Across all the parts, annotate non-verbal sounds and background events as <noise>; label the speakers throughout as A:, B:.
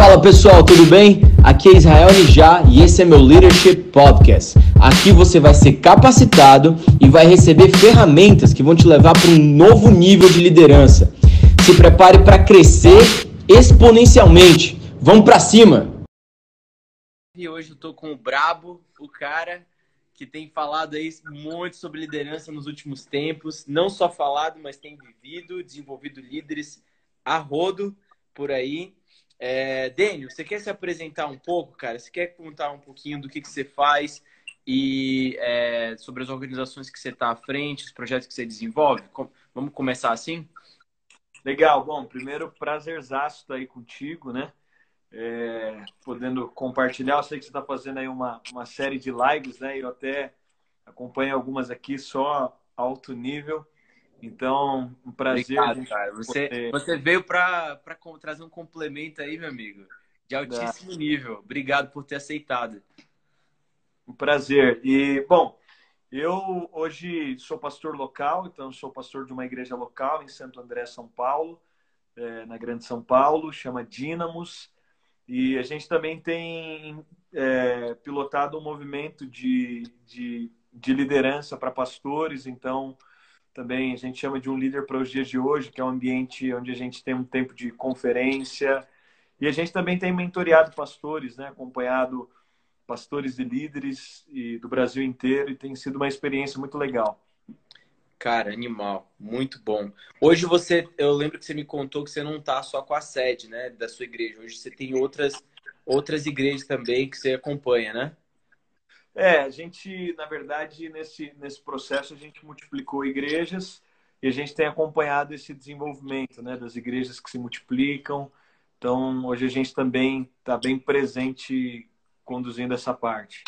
A: Fala pessoal, tudo bem? Aqui é Israel Nijá e esse é meu Leadership Podcast. Aqui você vai ser capacitado e vai receber ferramentas que vão te levar para um novo nível de liderança. Se prepare para crescer exponencialmente. Vamos para cima! E hoje eu tô com o Brabo, o cara que tem falado aí muito sobre liderança nos últimos tempos, não só falado, mas tem vivido, desenvolvido líderes a rodo por aí. É, Dênio, você quer se apresentar um pouco, cara? Você quer contar um pouquinho do que, que você faz e é, sobre as organizações que você está à frente, os projetos que você desenvolve? Vamos começar assim?
B: Legal. Bom, primeiro, prazerzaço estar aí contigo, né? É, podendo compartilhar. Eu sei que você está fazendo aí uma, uma série de lives, né? Eu até acompanho algumas aqui só alto nível. Então, um prazer.
A: Obrigado, cara. Você, poder... você veio para trazer um complemento aí, meu amigo, de altíssimo nível. Obrigado por ter aceitado.
B: Um prazer. E, bom, eu hoje sou pastor local, então sou pastor de uma igreja local em Santo André, São Paulo, é, na Grande São Paulo, chama Dínamos. E a gente também tem é, pilotado um movimento de, de, de liderança para pastores, então também a gente chama de um líder para os dias de hoje, que é um ambiente onde a gente tem um tempo de conferência. E a gente também tem mentoreado pastores, né? acompanhado pastores e líderes e do Brasil inteiro, e tem sido uma experiência muito legal.
A: Cara, animal, muito bom. Hoje você, eu lembro que você me contou que você não está só com a sede, né, da sua igreja. Hoje você tem outras outras igrejas também que você acompanha, né?
B: É, a gente, na verdade, nesse, nesse processo, a gente multiplicou igrejas e a gente tem acompanhado esse desenvolvimento né, das igrejas que se multiplicam. Então, hoje a gente também está bem presente conduzindo essa parte.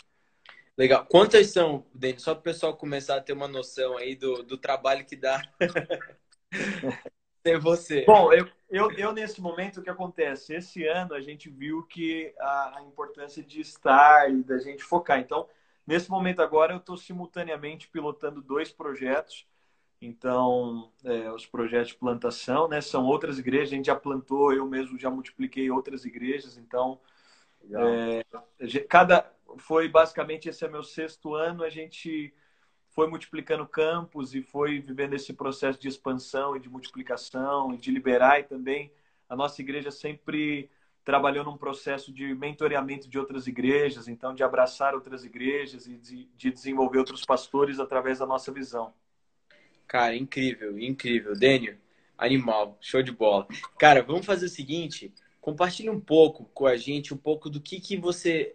A: Legal. Quantas são, Denis? Só para o pessoal começar a ter uma noção aí do, do trabalho que dá <laughs> ter você.
B: Bom, eu, eu, eu, nesse momento, o que acontece? Esse ano a gente viu que a, a importância de estar e da gente focar. Então, nesse momento agora, eu estou simultaneamente pilotando dois projetos. Então, é, os projetos de plantação, né? São outras igrejas, a gente já plantou, eu mesmo já multipliquei outras igrejas. Então, é, cada foi basicamente esse é meu sexto ano. A gente foi multiplicando campos e foi vivendo esse processo de expansão e de multiplicação e de liberar e também a nossa igreja sempre trabalhou num processo de mentoreamento de outras igrejas, então de abraçar outras igrejas e de, de desenvolver outros pastores através da nossa visão.
A: Cara, incrível, incrível. Dênio, animal, show de bola. Cara, vamos fazer o seguinte, compartilhe um pouco com a gente, um pouco do que, que você,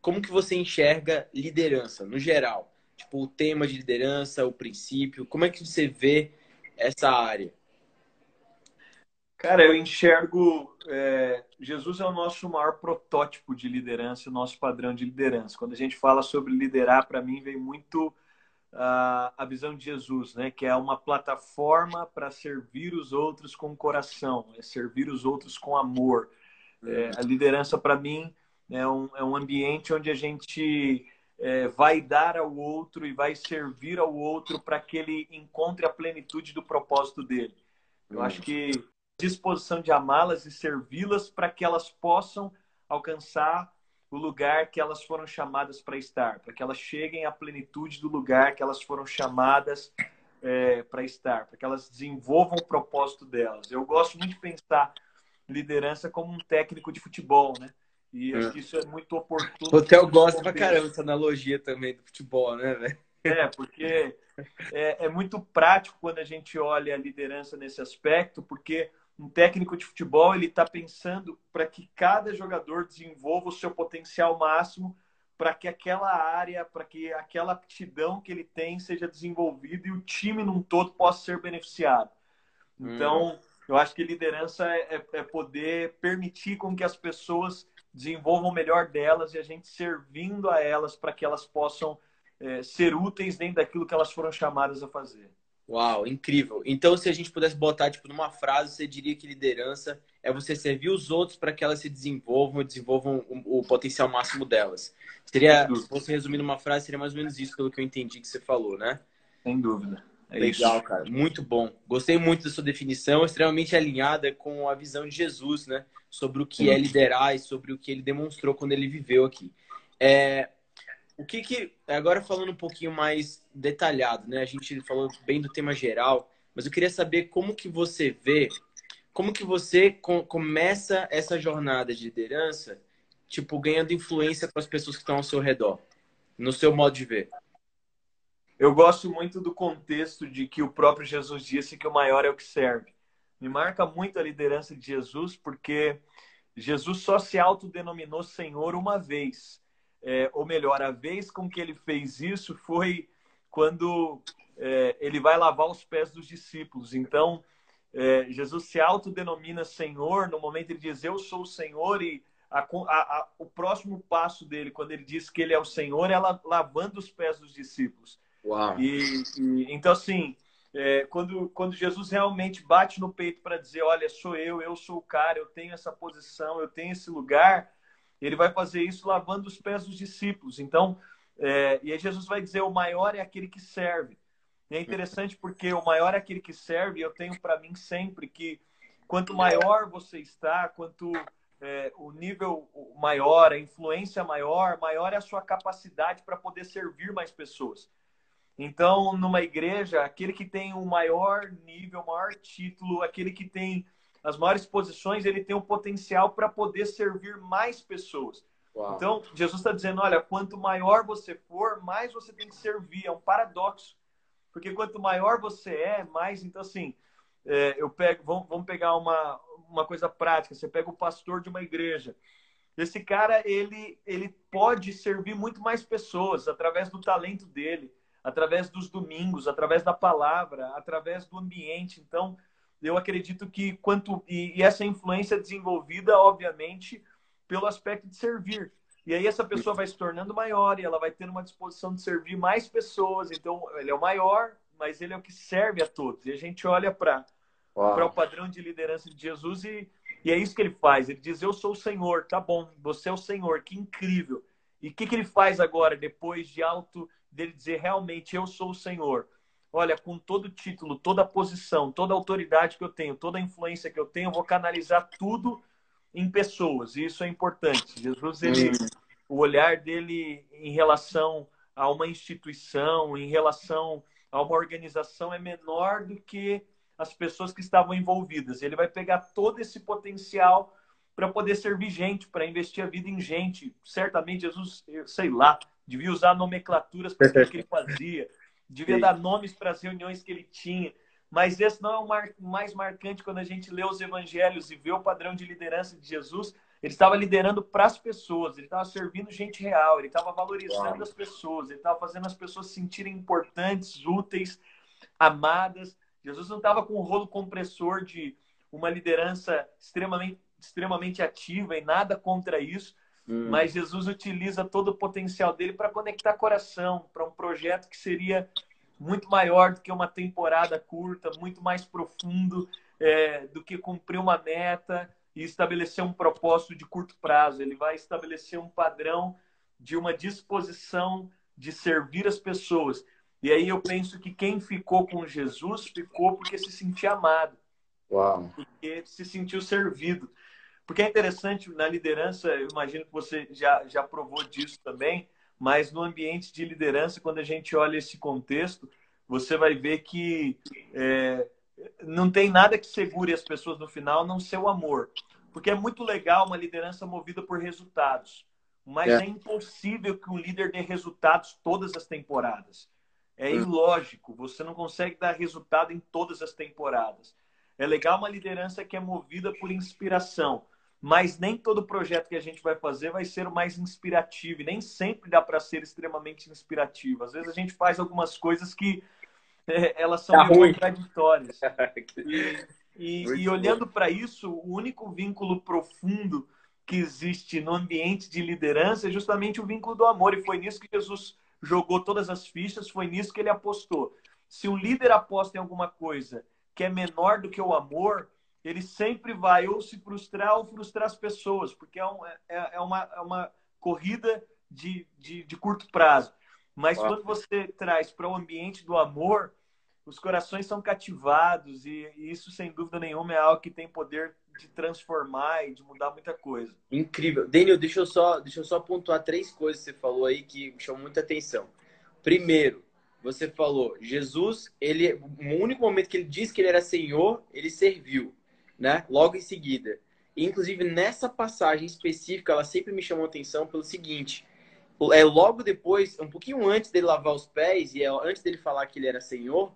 A: como que você enxerga liderança, no geral Tipo, o tema de liderança, o princípio. Como é que você vê essa área?
B: Cara, eu enxergo. É, Jesus é o nosso maior protótipo de liderança, o nosso padrão de liderança. Quando a gente fala sobre liderar, para mim vem muito uh, a visão de Jesus, né? Que é uma plataforma para servir os outros com coração, é servir os outros com amor. É, a liderança, para mim, é um, é um ambiente onde a gente é, vai dar ao outro e vai servir ao outro para que ele encontre a plenitude do propósito dele. Eu acho que disposição de amá-las e servi-las para que elas possam alcançar o lugar que elas foram chamadas para estar, para que elas cheguem à plenitude do lugar que elas foram chamadas é, para estar, para que elas desenvolvam o propósito delas. Eu gosto muito de pensar liderança como um técnico de futebol, né? E acho que isso é muito oportuno.
A: O Theo gosta pra caramba dessa analogia também do futebol, né, velho?
B: É, porque é, é, muito prático quando a gente olha a liderança nesse aspecto, porque um técnico de futebol ele está pensando para que cada jogador desenvolva o seu potencial máximo para que aquela área, para que aquela aptidão que ele tem seja desenvolvida e o time num todo possa ser beneficiado. Então, hum. eu acho que liderança é, é, é poder permitir com que as pessoas desenvolvam o melhor delas e a gente servindo a elas para que elas possam é, ser úteis dentro daquilo que elas foram chamadas a fazer.
A: Uau, incrível. Então, se a gente pudesse botar tipo numa frase, você diria que liderança é você servir os outros para que elas se desenvolvam e desenvolvam o, o, potencial máximo delas. Seria, se fosse resumir numa frase, seria mais ou menos isso pelo que eu entendi que você falou, né?
B: Sem dúvida.
C: É Legal, isso. cara. Muito bom. Gostei muito da sua definição, extremamente alinhada com a visão de Jesus, né? Sobre o que é liderar e sobre o que ele demonstrou quando ele viveu aqui. É, o que que agora falando um pouquinho mais detalhado, né? A gente falou bem do tema geral, mas eu queria saber como que você vê, como que você começa essa jornada de liderança, tipo ganhando influência com as pessoas que estão ao seu redor, no seu modo de ver.
B: Eu gosto muito do contexto de que o próprio Jesus disse que o maior é o que serve. Me marca muito a liderança de Jesus, porque Jesus só se autodenominou Senhor uma vez. É, ou melhor, a vez com que ele fez isso foi quando é, ele vai lavar os pés dos discípulos. Então, é, Jesus se autodenomina Senhor, no momento ele diz, Eu sou o Senhor, e a, a, a, o próximo passo dele, quando ele diz que ele é o Senhor, é lavando os pés dos discípulos.
C: Uau.
B: E, e então, assim, é, quando, quando Jesus realmente bate no peito para dizer: Olha, sou eu, eu sou o cara, eu tenho essa posição, eu tenho esse lugar, ele vai fazer isso lavando os pés dos discípulos. Então, é, e aí Jesus vai dizer: O maior é aquele que serve. E é interessante porque o maior é aquele que serve, eu tenho para mim sempre que quanto maior você está, quanto é, o nível maior, a influência maior, maior é a sua capacidade para poder servir mais pessoas. Então, numa igreja, aquele que tem o maior nível, o maior título, aquele que tem as maiores posições, ele tem o potencial para poder servir mais pessoas. Uau. Então, Jesus está dizendo: olha, quanto maior você for, mais você tem que servir. É um paradoxo. Porque quanto maior você é, mais. Então, assim, é, eu pego. Vamos, vamos pegar uma, uma coisa prática. Você pega o pastor de uma igreja. Esse cara, ele, ele pode servir muito mais pessoas através do talento dele através dos domingos, através da palavra, através do ambiente. Então, eu acredito que quanto e, essa influência é desenvolvida, obviamente, pelo aspecto de servir. E aí essa pessoa vai se tornando maior e ela vai ter uma disposição de servir mais pessoas. Então, ele é o maior, mas ele é o que serve a todos. E a gente olha para para o padrão de liderança de Jesus e, e é isso que ele faz. Ele diz: Eu sou o Senhor, tá bom, você é o Senhor, que incrível. E o que, que ele faz agora, depois de alto dele dizer realmente eu sou o Senhor. Olha, com todo o título, toda a posição, toda a autoridade que eu tenho, toda a influência que eu tenho, eu vou canalizar tudo em pessoas. E isso é importante. Jesus, ele, hum. o olhar dele em relação a uma instituição, em relação a uma organização é menor do que as pessoas que estavam envolvidas. Ele vai pegar todo esse potencial para poder servir gente, para investir a vida em gente. Certamente Jesus, sei lá, devia usar nomenclaturas para o que ele <laughs> fazia, devia Sim. dar nomes para as reuniões que ele tinha. Mas esse não é o mar... mais marcante quando a gente lê os evangelhos e vê o padrão de liderança de Jesus. Ele estava liderando para as pessoas, ele estava servindo gente real, ele estava valorizando Uau. as pessoas, ele estava fazendo as pessoas se sentirem importantes, úteis, amadas. Jesus não estava com um rolo compressor de uma liderança extremamente, extremamente ativa e nada contra isso, Hum. Mas Jesus utiliza todo o potencial dele para conectar coração, para um projeto que seria muito maior do que uma temporada curta, muito mais profundo é, do que cumprir uma meta e estabelecer um propósito de curto prazo. Ele vai estabelecer um padrão de uma disposição de servir as pessoas. E aí eu penso que quem ficou com Jesus ficou porque se sentia amado.
C: Uau.
B: Porque se sentiu servido. Porque é interessante na liderança, eu imagino que você já, já provou disso também, mas no ambiente de liderança, quando a gente olha esse contexto, você vai ver que é, não tem nada que segure as pessoas no final, não ser o amor. Porque é muito legal uma liderança movida por resultados, mas é, é impossível que um líder dê resultados todas as temporadas. É hum. ilógico, você não consegue dar resultado em todas as temporadas. É legal uma liderança que é movida por inspiração, mas nem todo projeto que a gente vai fazer vai ser o mais inspirativo, e nem sempre dá para ser extremamente inspirativo. Às vezes a gente faz algumas coisas que é, elas são tá contraditórias. <laughs> e, e, e olhando para isso, o único vínculo profundo que existe no ambiente de liderança é justamente o vínculo do amor, e foi nisso que Jesus jogou todas as fichas, foi nisso que ele apostou. Se um líder aposta em alguma coisa que é menor do que o amor, ele sempre vai ou se frustrar ou frustrar as pessoas, porque é, um, é, é uma, é uma corrida de, de, de curto prazo. Mas quando você traz para o ambiente do amor, os corações são cativados e, e isso, sem dúvida nenhuma, é algo que tem poder de transformar e de mudar muita coisa.
A: Incrível. Daniel, deixa eu só, deixa eu só pontuar três coisas que você falou aí que me chamam muita atenção. Primeiro, você falou, Jesus, ele, no único momento que ele disse que ele era Senhor, ele serviu, né? Logo em seguida. E, inclusive, nessa passagem específica, ela sempre me chamou atenção pelo seguinte: é logo depois, um pouquinho antes dele lavar os pés e é antes dele falar que ele era Senhor,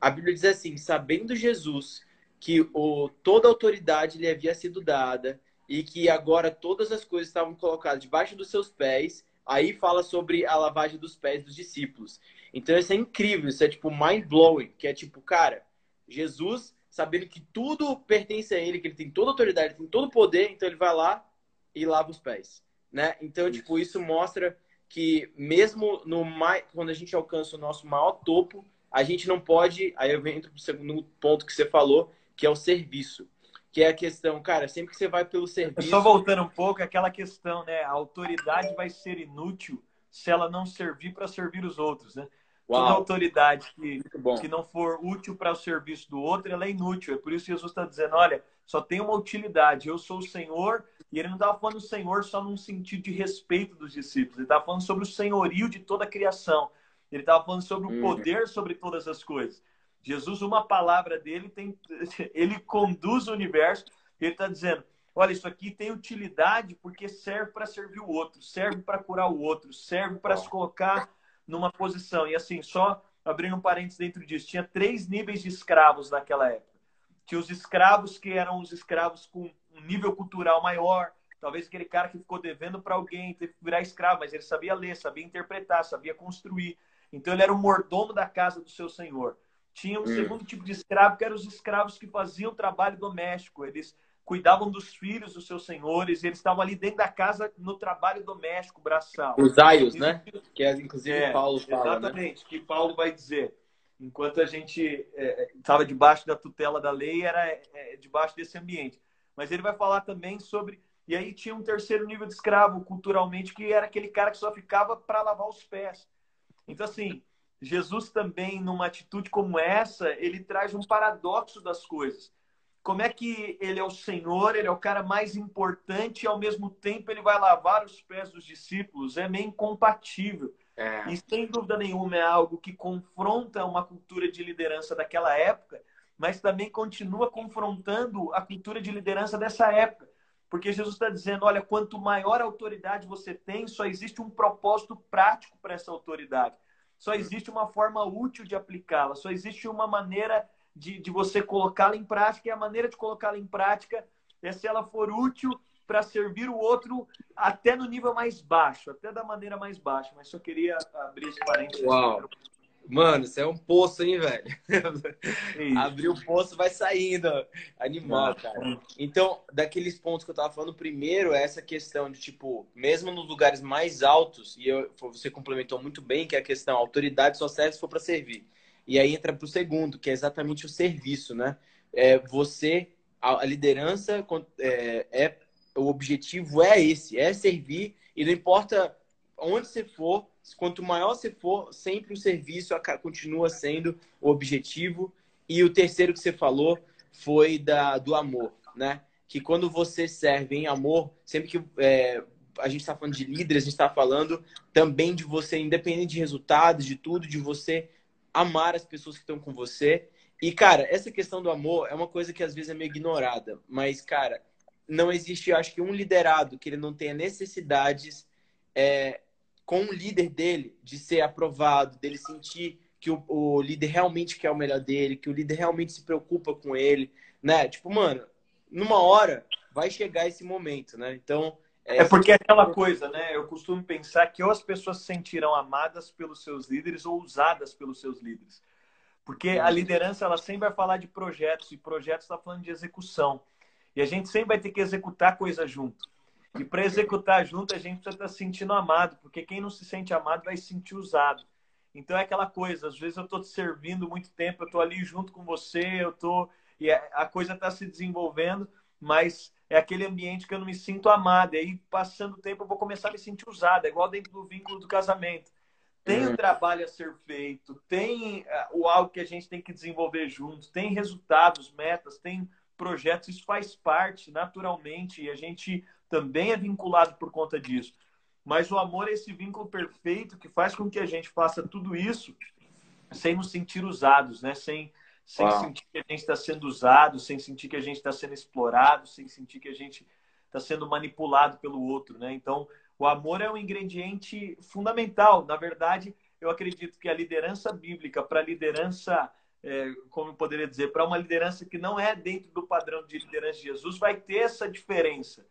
A: a Bíblia diz assim: sabendo Jesus que o, toda autoridade lhe havia sido dada e que agora todas as coisas estavam colocadas debaixo dos seus pés, aí fala sobre a lavagem dos pés dos discípulos. Então isso é incrível, isso é tipo mind blowing, que é tipo, cara, Jesus sabendo que tudo pertence a ele, que ele tem toda a autoridade, ele tem todo o poder, então ele vai lá e lava os pés, né? Então, isso. tipo, isso mostra que mesmo no mais, quando a gente alcança o nosso maior topo, a gente não pode, aí eu entro pro segundo ponto que você falou, que é o serviço. Que é a questão, cara, sempre que você vai pelo serviço.
B: Só voltando um pouco, é aquela questão, né? A autoridade vai ser inútil se ela não servir para servir os outros, né? Uau. Toda autoridade que, que não for útil para o serviço do outro, ela é inútil. É por isso que Jesus está dizendo: olha, só tem uma utilidade. Eu sou o Senhor. E ele não estava falando do Senhor só num sentido de respeito dos discípulos. Ele estava falando sobre o senhorio de toda a criação. Ele estava falando sobre o uhum. poder sobre todas as coisas. Jesus, uma palavra dele, tem, <laughs> ele conduz o universo. Ele está dizendo: olha, isso aqui tem utilidade porque serve para servir o outro, serve para curar o outro, serve para se colocar numa posição. E assim, só abrindo um parênteses dentro disso, tinha três níveis de escravos naquela época. Tinha os escravos que eram os escravos com um nível cultural maior, talvez aquele cara que ficou devendo para alguém, teve que virar escravo, mas ele sabia ler, sabia interpretar, sabia construir. Então ele era o mordomo da casa do seu senhor. Tinha um hum. segundo tipo de escravo, que eram os escravos que faziam trabalho doméstico. Eles cuidavam dos filhos dos seus senhores, eles estavam ali dentro da casa no trabalho doméstico, braçal.
A: Os aios, né? Que é, inclusive é, Paulo fala,
B: né? Exatamente, né? que Paulo vai dizer. Enquanto a gente estava é, debaixo da tutela da lei, era é, debaixo desse ambiente. Mas ele vai falar também sobre... E aí tinha um terceiro nível de escravo, culturalmente, que era aquele cara que só ficava para lavar os pés. Então, assim, Jesus também, numa atitude como essa, ele traz um paradoxo das coisas como é que ele é o Senhor, ele é o cara mais importante e ao mesmo tempo ele vai lavar os pés dos discípulos. É meio incompatível. É. E sem dúvida nenhuma é algo que confronta uma cultura de liderança daquela época, mas também continua confrontando a cultura de liderança dessa época. Porque Jesus está dizendo: olha, quanto maior autoridade você tem, só existe um propósito prático para essa autoridade. Só existe uma forma útil de aplicá-la, só existe uma maneira de, de você colocá-la em prática, e a maneira de colocá-la em prática é se ela for útil para servir o outro até no nível mais baixo, até da maneira mais baixa. Mas só queria abrir esse parênteses.
A: Uau! Mano, isso é um poço, hein, velho? Abrir o poço, vai saindo. Animal, cara. Então, daqueles pontos que eu tava falando, primeiro é essa questão de, tipo, mesmo nos lugares mais altos, e eu, você complementou muito bem, que é a questão, a autoridade só serve se for para servir. E aí entra para o segundo, que é exatamente o serviço, né? É, você, a, liderança é, é, o objetivo é esse, é servir e não importa onde você for, quanto maior você for, sempre o serviço continua sendo o objetivo. E o terceiro que você falou foi da, do amor, né? Que quando você serve em amor, sempre que é, a gente está falando de líderes, a gente está falando também de você, independente de resultados, de tudo, de você amar as pessoas que estão com você. E, cara, essa questão do amor é uma coisa que às vezes é meio ignorada. Mas, cara, não existe, acho que, um liderado que ele não tenha necessidades é, com o líder dele de ser aprovado, dele sentir que o, o, líder realmente quer o melhor dele, que o líder realmente se preocupa com ele, né? Tipo, mano, numa hora vai chegar esse momento, né? Então,
B: é, é porque é aquela coisa, né? Eu costumo pensar que ou as pessoas se sentirão amadas pelos seus líderes ou usadas pelos seus líderes. Porque a liderança ela sempre vai falar de projetos e projetos está falando de execução. E a gente sempre vai ter que executar coisa junto. E para executar junto, a gente precisa estar tá se sentindo amado, porque quem não se sente amado vai se sentir usado. Então é aquela coisa, às vezes eu estou te servindo muito tempo, eu estou ali junto com você, eu estou e a coisa está se desenvolvendo, mas é aquele ambiente que eu não me sinto amado. E aí, passando o tempo, eu vou começar a me sentir usado. É igual dentro do vínculo do casamento. tem o trabalho a ser feito, tem uh, o algo que a gente tem que desenvolver juntos, tem resultados, metas, tem projetos, isso faz parte naturalmente e a gente também é vinculado por conta disso. Mas o amor é esse vínculo perfeito que faz com que a gente faça tudo isso sem nos sentir usados, né? Sem, sem sentir que a gente está sendo usado, sem sentir que a gente está sendo explorado, sem sentir que a gente está sendo manipulado pelo outro, né? Então, o amor é um ingrediente fundamental. Na verdade, eu acredito que a liderança bíblica para a liderança, é, como eu poderia dizer, para uma liderança que não é dentro do padrão de liderança de Jesus, vai ter essa diferença.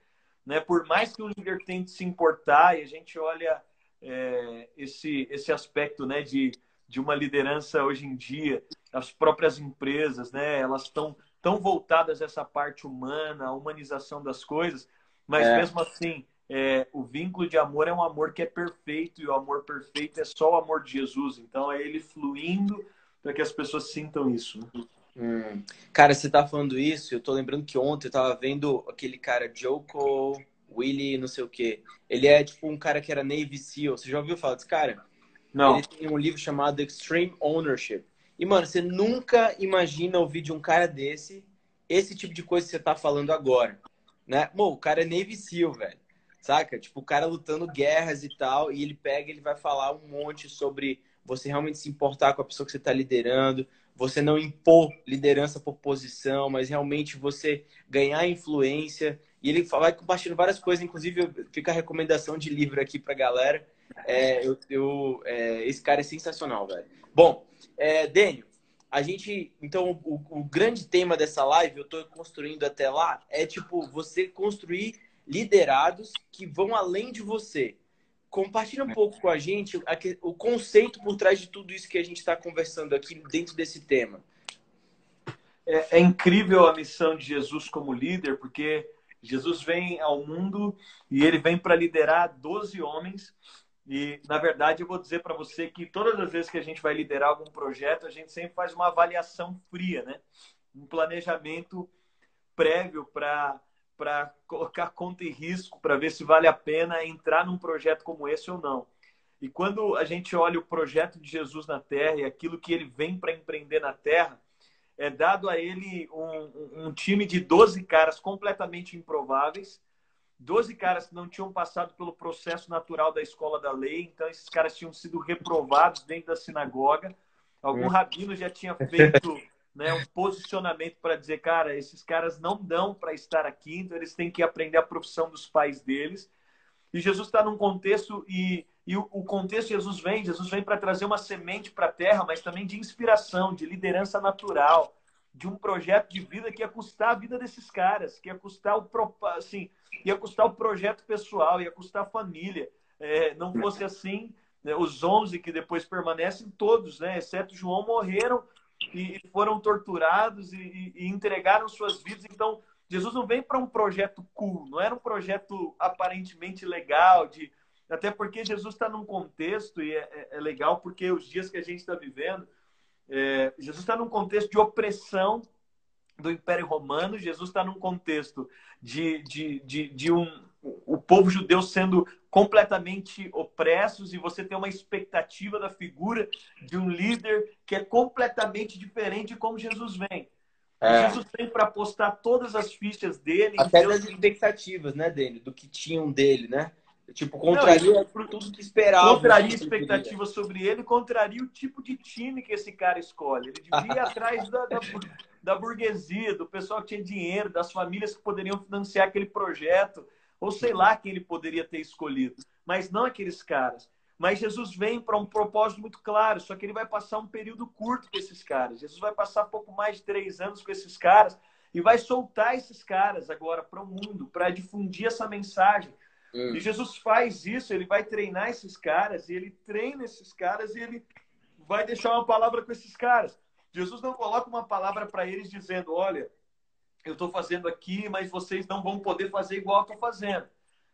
B: Né? Por mais que o líder tente se importar, e a gente olha é, esse, esse aspecto né, de, de uma liderança hoje em dia, as próprias empresas, né, elas estão tão voltadas a essa parte humana, a humanização das coisas, mas é. mesmo assim, é, o vínculo de amor é um amor que é perfeito, e o amor perfeito é só o amor de Jesus. Então, é ele fluindo para que as pessoas sintam isso. Né?
A: Hum. Cara, você tá falando isso, eu tô lembrando que ontem eu tava vendo aquele cara, Joko Willy, não sei o quê. Ele é tipo um cara que era Navy SEAL. Você já ouviu falar desse cara?
B: Não.
A: Ele tem um livro chamado Extreme Ownership. E, mano, você nunca imagina ouvir de um cara desse esse tipo de coisa que você tá falando agora. Né? Bom, o cara é Navy SEAL, velho. Saca? Tipo, o cara lutando guerras e tal, e ele pega ele vai falar um monte sobre você realmente se importar com a pessoa que você está liderando, você não impor liderança por posição, mas realmente você ganhar influência. E ele vai compartilhando várias coisas, inclusive fica a recomendação de livro aqui para galera. É, eu, eu é, esse cara é sensacional, velho. Bom, é, Dênio, a gente. Então, o, o grande tema dessa live, eu estou construindo até lá, é tipo você construir liderados que vão além de você. Compartilha um pouco com a gente o conceito por trás de tudo isso que a gente está conversando aqui dentro desse tema.
B: É, é, incrível a missão de Jesus como líder, porque Jesus vem ao mundo e ele vem para liderar 12 homens. E, na verdade, eu vou dizer para você que todas as vezes que a gente vai liderar algum projeto, a gente sempre faz uma avaliação fria, né? Um planejamento prévio para colocar conta em risco, para ver se vale a pena entrar num projeto como esse ou não. E quando a gente olha o projeto de Jesus na Terra e aquilo que ele vem para empreender na Terra, é dado a ele um, um, time de 12 caras completamente improváveis, 12 caras que não tinham passado pelo processo natural da escola da lei, então esses caras tinham sido reprovados dentro da sinagoga. Algum hum. rabino já tinha feito <laughs> né, um posicionamento para dizer, cara, esses caras não dão para estar aqui, então eles têm que aprender a profissão dos pais deles. E Jesus está num contexto, e, e o, o contexto Jesus vem, Jesus vem para trazer uma semente para a terra, mas também de inspiração, de liderança natural, de um projeto de vida que ia custar a vida desses caras, que ia custar o, assim, ia custar o projeto pessoal, ia custar a família. É, não fosse assim, né, os 11 que depois permanecem, todos, né, exceto João, morreram e foram torturados e, e entregaram suas vidas. Então, Jesus não vem para um projeto cool, não era um projeto aparentemente legal, de até porque Jesus está num contexto, e é, é, é, legal porque os dias que a gente está vivendo, é, Jesus está num contexto de opressão do Império Romano, Jesus está num contexto de, de, de, de um, o povo judeu sendo completamente opressos e você tem uma expectativa da figura de um líder que é completamente diferente de como Jesus vem. É. Jesus vem para apostar todas as fichas dele.
A: Até das expectativas, né, dele, do que tinham dele, né? Tipo, contraria Não, tudo que esperava.
B: Contraria expectativas sobre ele, contraria o tipo de time que esse cara escolhe. Ele devia ir atrás da, da, da burguesia, do pessoal que tinha dinheiro, das famílias que poderiam financiar aquele projeto ou sei lá quem ele poderia ter escolhido, mas não aqueles caras. Mas Jesus vem para um propósito muito claro, só que ele vai passar um período curto com esses caras. Jesus vai passar pouco mais de três anos com esses caras e vai soltar esses caras agora para o mundo, para difundir essa mensagem. Hum. E Jesus faz isso, ele vai treinar esses caras, e ele treina esses caras e ele vai deixar uma palavra com esses caras. Jesus não coloca uma palavra para eles dizendo: olha, eu estou fazendo aqui, mas vocês não vão poder fazer igual eu estou fazendo.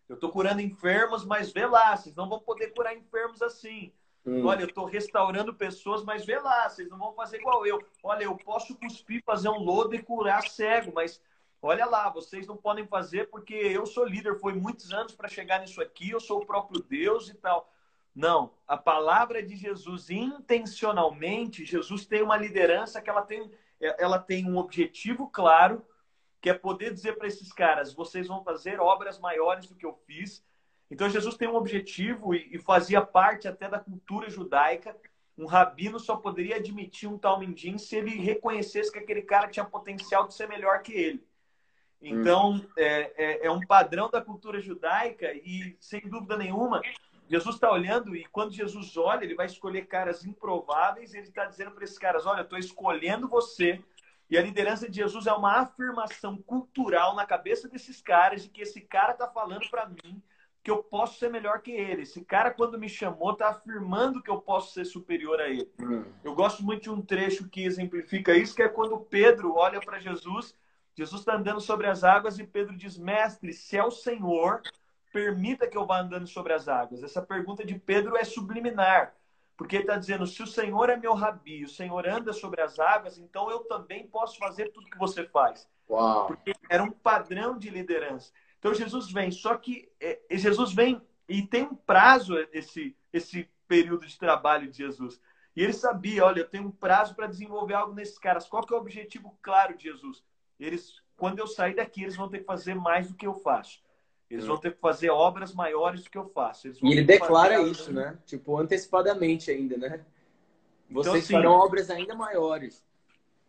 B: Eu estou curando enfermos, mas vê lá, vocês não vão poder curar enfermos assim. Hum. Olha, eu estou restaurando pessoas, mas vê lá, vocês não vão fazer igual eu. Olha, eu posso cuspir, fazer um lodo e curar cego, mas olha lá, vocês não podem fazer porque eu sou líder, foi muitos anos para chegar nisso aqui, eu sou o próprio Deus e tal. Não, a palavra de Jesus intencionalmente, Jesus tem uma liderança que ela tem, ela tem um objetivo claro, que é poder dizer para esses caras: vocês vão fazer obras maiores do que eu fiz. Então Jesus tem um objetivo e, e fazia parte até da cultura judaica. Um rabino só poderia admitir um tal mendim se ele reconhecesse que aquele cara tinha potencial de ser melhor que ele. Então, hum. é, é, é um padrão da cultura judaica e, sem dúvida nenhuma, Jesus está olhando e quando Jesus olha, ele vai escolher caras improváveis. E ele está dizendo para esses caras: Olha, eu estou escolhendo você. E a liderança de Jesus é uma afirmação cultural na cabeça desses caras de que esse cara está falando para mim que eu posso ser melhor que ele. Esse cara, quando me chamou, está afirmando que eu posso ser superior a ele. Hum. Eu gosto muito de um trecho que exemplifica isso, que é quando Pedro olha para Jesus. Jesus está andando sobre as águas e Pedro diz: Mestre, se é o Senhor, permita que eu vá andando sobre as águas. Essa pergunta de Pedro é subliminar, porque ele está dizendo: se o Senhor é meu rabi, o Senhor anda sobre as águas, então eu também posso fazer tudo que você faz.
C: Uau.
B: Porque era um padrão de liderança. Então Jesus vem, só que é, Jesus vem e tem um prazo esse, esse período de trabalho de Jesus. E ele sabia, olha, eu tenho um prazo para desenvolver algo nesses caras. Qual que é o objetivo claro de Jesus? Eles, quando eu sair daqui, eles vão ter que fazer mais do que eu faço. Eles vão ter que fazer obras maiores do que eu faço.
C: e ele declara isso, né? Tipo, antecipadamente ainda, né? Vocês então, farão obras ainda maiores.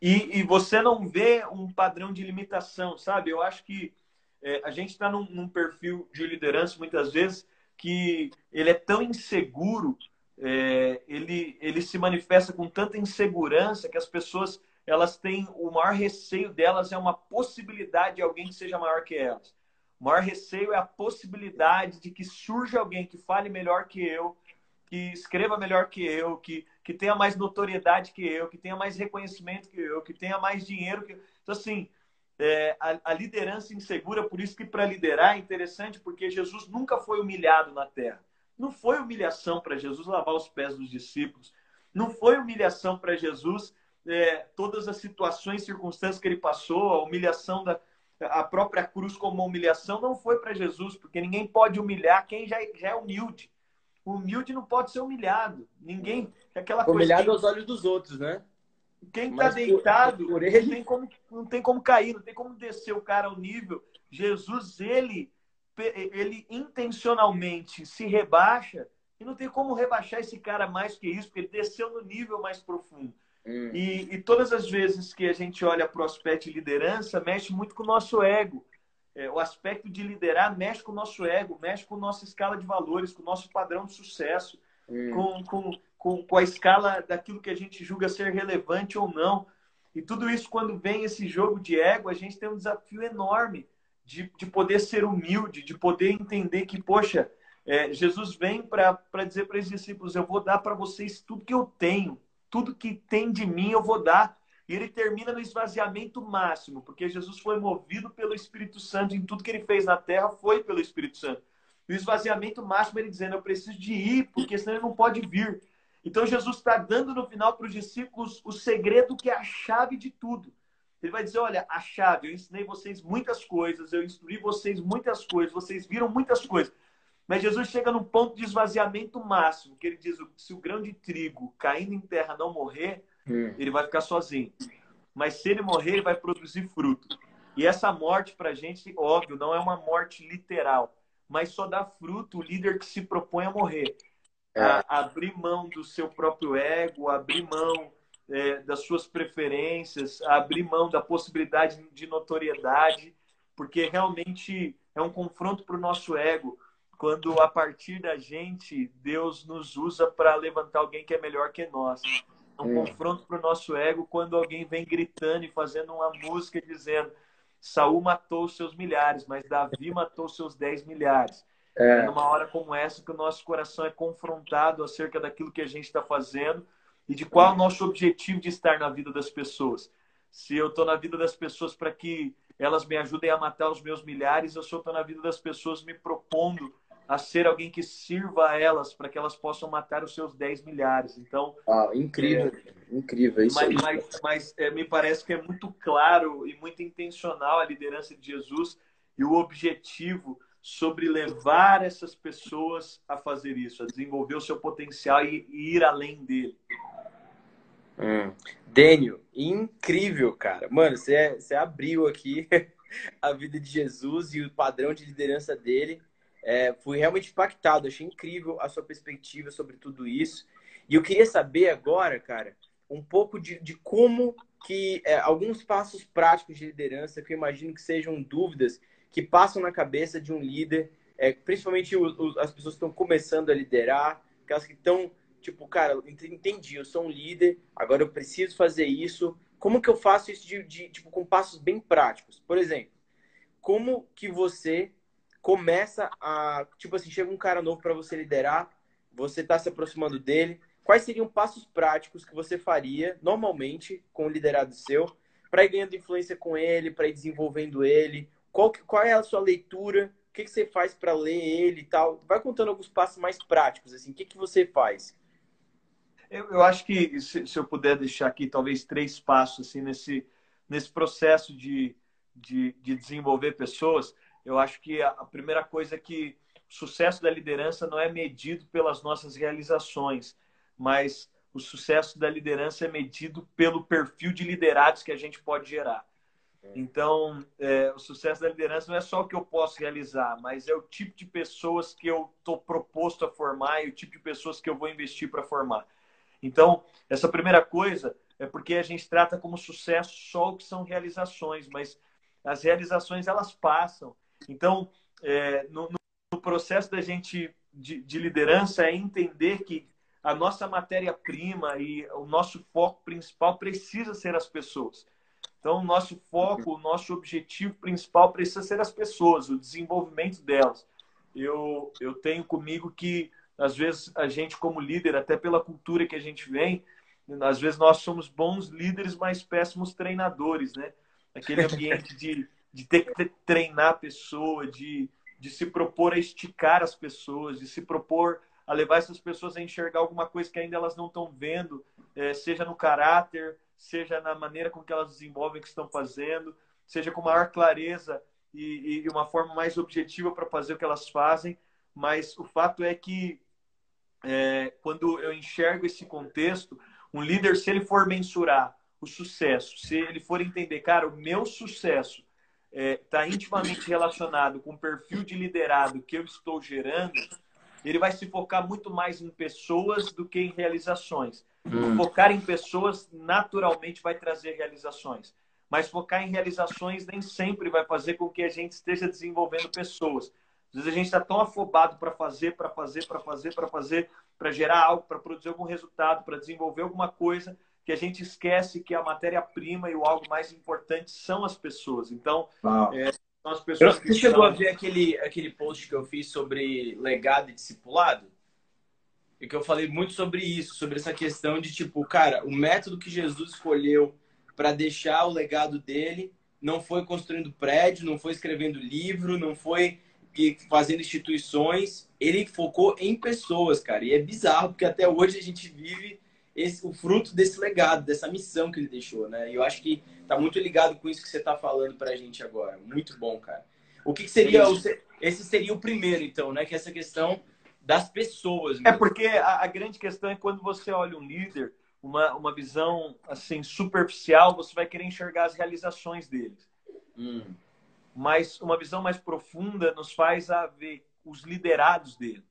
B: E, e, você não vê um padrão de limitação, sabe? Eu acho que é, a gente está num, num, perfil de liderança, muitas vezes, que ele é tão inseguro, é, ele, ele se manifesta com tanta insegurança que as pessoas elas têm o maior receio delas é uma possibilidade de alguém que seja maior que elas. O maior receio é a possibilidade de que surja alguém que fale melhor que eu, que escreva melhor que eu, que, que tenha mais notoriedade que eu, que tenha mais reconhecimento que eu, que tenha mais dinheiro que eu. Então, assim, é, a, a, liderança insegura, por isso que para liderar é interessante, porque Jesus nunca foi humilhado na terra. Não foi humilhação para Jesus lavar os pés dos discípulos. Não foi humilhação para Jesus é, todas as situações, circunstâncias que ele passou, a humilhação da, a própria cruz como humilhação não foi para Jesus, porque ninguém pode humilhar quem já, já é humilde. O humilde não pode ser humilhado. Ninguém. Aquela
C: humilhado coisa, aos olhos dos outros, né?
B: Quem está deitado por, por ele... não, tem como, não tem como cair, não tem como descer o cara ao nível. Jesus, ele, ele intencionalmente se rebaixa e não tem como rebaixar esse cara mais que isso, porque ele desceu no nível mais profundo. Hum. E, e, todas as vezes que a gente olha para o aspecto de liderança, mexe muito com o nosso ego. É, o aspecto de liderar mexe com o nosso ego, mexe com a nossa escala de valores, com o nosso padrão de sucesso, hum. com, com, com, com a escala daquilo que a gente julga ser relevante ou não. E tudo isso, quando vem esse jogo de ego, a gente tem um desafio enorme de, de poder ser humilde, de poder entender que, poxa, é, Jesus vem para dizer para os discípulos: eu vou dar para vocês tudo que eu tenho tudo que tem de mim eu vou dar. E ele termina no esvaziamento máximo, porque Jesus foi movido pelo Espírito Santo em tudo que ele fez na terra foi pelo Espírito Santo. E o esvaziamento máximo ele dizendo: Eu preciso de ir, porque senão ele não pode vir. Então Jesus está dando no final para os discípulos o segredo que é a chave de tudo. Ele vai dizer: Olha, a chave, eu ensinei vocês muitas coisas, eu instruí vocês muitas coisas, vocês viram muitas coisas. Mas Jesus chega num ponto de esvaziamento máximo, que ele diz: se o grão de trigo caindo em terra não morrer, hum. ele vai ficar sozinho. Mas se ele morrer, ele vai produzir fruto. E essa morte, para a gente, óbvio, não é uma morte literal, mas só dá fruto o líder que se propõe a morrer. É. A, abrir mão do seu próprio ego, abrir mão é, das suas preferências, abrir mão da possibilidade de notoriedade, porque realmente é um confronto para o nosso ego quando a partir da gente Deus nos usa para levantar alguém que é melhor que nós. É um confronto para o nosso ego quando alguém vem gritando e fazendo uma música dizendo Saul matou seus milhares, mas Davi <laughs> matou seus dez milhares. É. é numa hora como essa que o nosso coração é confrontado acerca daquilo que a gente está fazendo e de qual é o nosso objetivo de estar na vida das pessoas. Se eu estou na vida das pessoas para que elas me ajudem a matar os meus milhares, eu estou na vida das pessoas me propondo a ser alguém que sirva a elas para que elas possam matar os seus 10 milhares. Então,
C: ah, incrível, é, incrível isso.
B: Mas, mas, mas é, me parece que é muito claro e muito intencional a liderança de Jesus e o objetivo sobre levar essas pessoas a fazer isso, a desenvolver o seu potencial e, e ir além dele.
A: Hum. Dênio, incrível, cara. Mano, você, você abriu aqui <laughs> a vida de Jesus e o padrão de liderança dele. É, fui realmente impactado, achei incrível a sua perspectiva sobre tudo isso. E eu queria saber agora, cara, um pouco de, de como que é, alguns passos práticos de liderança que eu imagino que sejam dúvidas que passam na cabeça de um líder, é, principalmente o, o, as pessoas que estão começando a liderar, aquelas que estão, tipo, cara, entendi, eu sou um líder, agora eu preciso fazer isso. Como que eu faço isso de, de tipo, com passos bem práticos? Por exemplo, como que você começa a, tipo assim, chega um cara novo para você liderar, você está se aproximando dele, quais seriam passos práticos que você faria normalmente com o liderado seu para ir ganhando influência com ele, para ir desenvolvendo ele? Qual, qual é a sua leitura? O que, que você faz para ler ele e tal? Vai contando alguns passos mais práticos, assim. O que, que você faz?
B: Eu, eu acho que se, se, eu puder deixar aqui talvez três passos assim nesse nesse processo de, de, de desenvolver pessoas, eu acho que a, primeira coisa é que o sucesso da liderança não é medido pelas nossas realizações, mas o sucesso da liderança é medido pelo perfil de liderados que a gente pode gerar. Então, é, o sucesso da liderança não é só o que eu posso realizar, mas é o tipo de pessoas que eu estou proposto a formar e o tipo de pessoas que eu vou investir para formar. Então, essa primeira coisa é porque a gente trata como sucesso só o que são realizações, mas as realizações elas passam. Então, é, no, no, processo da gente de, de liderança é entender que a nossa matéria-prima e o nosso foco principal precisa ser as pessoas. Então, o nosso foco, o nosso objetivo principal precisa ser as pessoas, o desenvolvimento delas. Eu, eu tenho comigo que, às vezes, a gente, como líder, até pela cultura que a gente vem, às vezes nós somos bons líderes, mas péssimos treinadores, né? Aquele ambiente de, de ter que treinar a pessoa, de, de se propor a esticar as pessoas, de se propor a levar essas pessoas a enxergar alguma coisa que ainda elas não estão vendo, é, seja no caráter, seja na maneira com que elas desenvolvem o que estão fazendo, seja com maior clareza e, e uma forma mais objetiva para fazer o que elas fazem. Mas o fato é que é, quando eu enxergo esse contexto, um líder, se ele for mensurar o sucesso, se ele for entender, cara, o meu sucesso está é, tá intimamente relacionado com o perfil de liderado que eu estou gerando, ele vai se focar muito mais em pessoas do que em realizações. Hum. Focar em pessoas naturalmente vai trazer realizações. Mas focar em realizações nem sempre vai fazer com que a gente esteja desenvolvendo pessoas. Às vezes a gente está tão afobado para fazer, para fazer, para fazer, para fazer, para gerar algo, para produzir algum resultado, para desenvolver alguma coisa, que a gente esquece que a matéria-prima e o algo mais importante são as pessoas. Então, é, são as pessoas
A: Você chegou a ver aquele, aquele post que eu fiz sobre legado e discipulado? e que eu falei muito sobre isso, sobre essa questão de tipo, cara, o método que Jesus escolheu para deixar o legado dele não foi construindo prédio, não foi escrevendo livro, não foi fazendo instituições, ele focou em pessoas, cara. E é bizarro porque até hoje a gente vive esse, o fruto desse legado, dessa missão que ele deixou, né? E eu acho que tá muito ligado com isso que você tá falando pra gente agora. Muito bom, cara. O que, que seria o, esse seria o primeiro, então, né? Que é essa questão das pessoas.
B: Mesmo. É porque a, a, grande questão é quando você olha um líder, uma, uma visão assim superficial, você vai querer enxergar as realizações deles. Hum. Mas uma visão mais profunda nos faz a ver os liderados dele.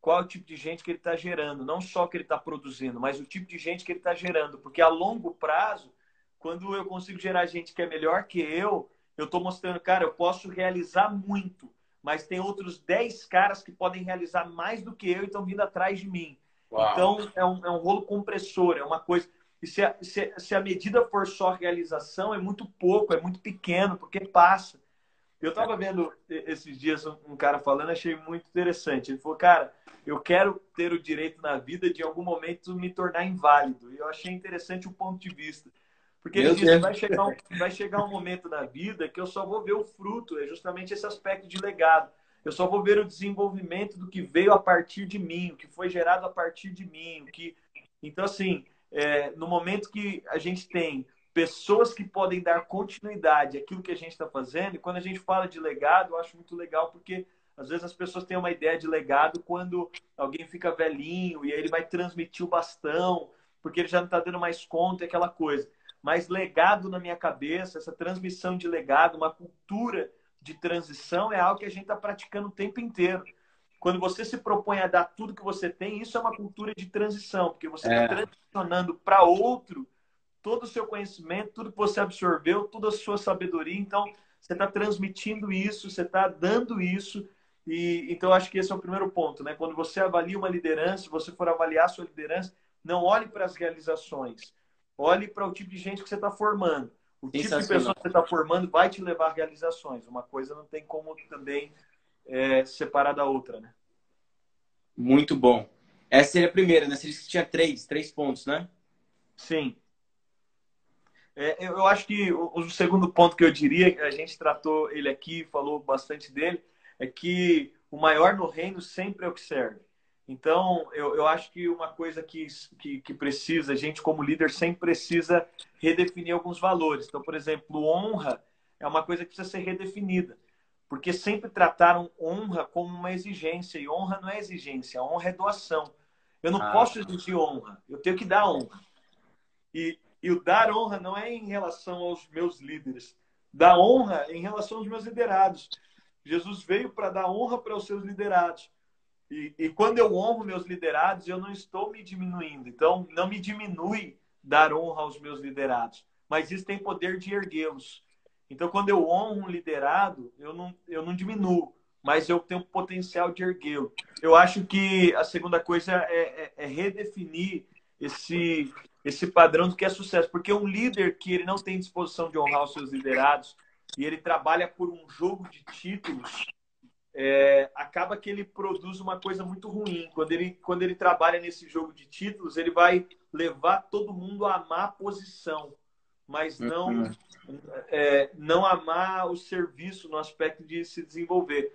B: Qual é o tipo de gente que ele está gerando? Não só que ele está produzindo, mas o tipo de gente que ele está gerando. Porque a longo prazo, quando eu consigo gerar gente que é melhor que eu, eu estou mostrando, cara, eu posso realizar muito mas tem outros 10 caras que podem realizar mais do que eu e estão vindo atrás de mim. Uau. Então, é um, é um rolo compressor, é uma coisa. E se a, se, se a medida for só realização, é muito pouco, é muito pequeno, porque passa. Eu estava vendo esses dias um cara falando, achei muito interessante. Ele falou, cara, eu quero ter o direito na vida de em algum momento me tornar inválido. E eu achei interessante o ponto de vista. Porque ele disse, vai chegar, um, vai chegar um momento na vida que eu só vou ver o fruto, é justamente esse aspecto de legado. Eu só vou ver o desenvolvimento do que veio a partir de mim, o que foi gerado a partir de mim, o que. Então, assim, é, no momento que a gente tem pessoas que podem dar continuidade àquilo que a gente está fazendo. E quando a gente fala de legado, eu acho muito legal porque às vezes as pessoas têm uma ideia de legado quando alguém fica velhinho e aí ele vai transmitir o bastão, porque ele já não está dando mais conta, aquela coisa. Mas legado na minha cabeça, essa transmissão de legado, uma cultura de transição é algo que a gente está praticando o tempo inteiro. Quando você se propõe a dar tudo que você tem, isso é uma cultura de transição, porque você está é. transicionando para outro todo o seu conhecimento, tudo que você absorveu, toda a sua sabedoria. Então, você está transmitindo isso, você está dando isso. E então acho que esse é o primeiro ponto, né? Quando você avalia uma liderança, se você for avaliar a sua liderança, não olhe para as realizações, olhe para o tipo de gente que você está formando. O tipo de pessoa que você está formando vai te levar a realizações. Uma coisa não tem como também é, separar da outra, né?
A: Muito bom. Essa seria a primeira, né? Você disse que tinha três, três pontos, né?
B: Sim. É, eu acho que o, o, segundo ponto que eu diria, a gente tratou ele aqui, falou bastante dele, é que o maior no reino sempre é o que serve. Então, eu, eu acho que uma coisa que, que, que, precisa, a gente como líder sempre precisa redefinir alguns valores. Então, por exemplo, honra é uma coisa que precisa ser redefinida. Porque sempre trataram honra como uma exigência. E honra não é exigência, honra é doação. Eu não ah. posso exigir honra, eu tenho que dar honra. E, e o dar honra não é em relação aos meus líderes. Dar honra é em relação aos meus liderados. Jesus veio para dar honra para os seus liderados. E, e, quando eu honro meus liderados, eu não estou me diminuindo. Então, não me diminui dar honra aos meus liderados. Mas isso tem poder de erguê-los. Então, quando eu honro um liderado, eu não, eu não diminuo, mas eu tenho potencial de erguê-lo. Eu acho que a segunda coisa é, é, é redefinir esse, esse padrão do que é sucesso. Porque um líder que ele não tem disposição de honrar os seus liderados e ele trabalha por um jogo de títulos, é, acaba que ele produz uma coisa muito ruim. Quando ele, quando ele trabalha nesse jogo de títulos, ele vai levar todo mundo a amar a posição, mas não, uhum. é, não amar o serviço no aspecto de se desenvolver.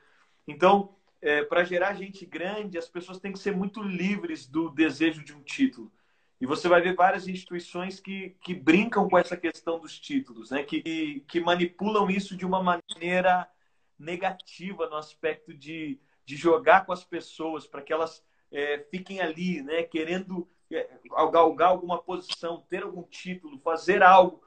B: Então, é, para gerar gente grande, as pessoas têm que ser muito livres do desejo de um título. E você vai ver várias instituições que, que brincam com essa questão dos títulos, né? que, que manipulam isso de uma maneira negativa no aspecto de, de jogar com as pessoas para que elas é, fiquem ali, né? querendo é, galgar alguma posição, ter algum título, fazer algo.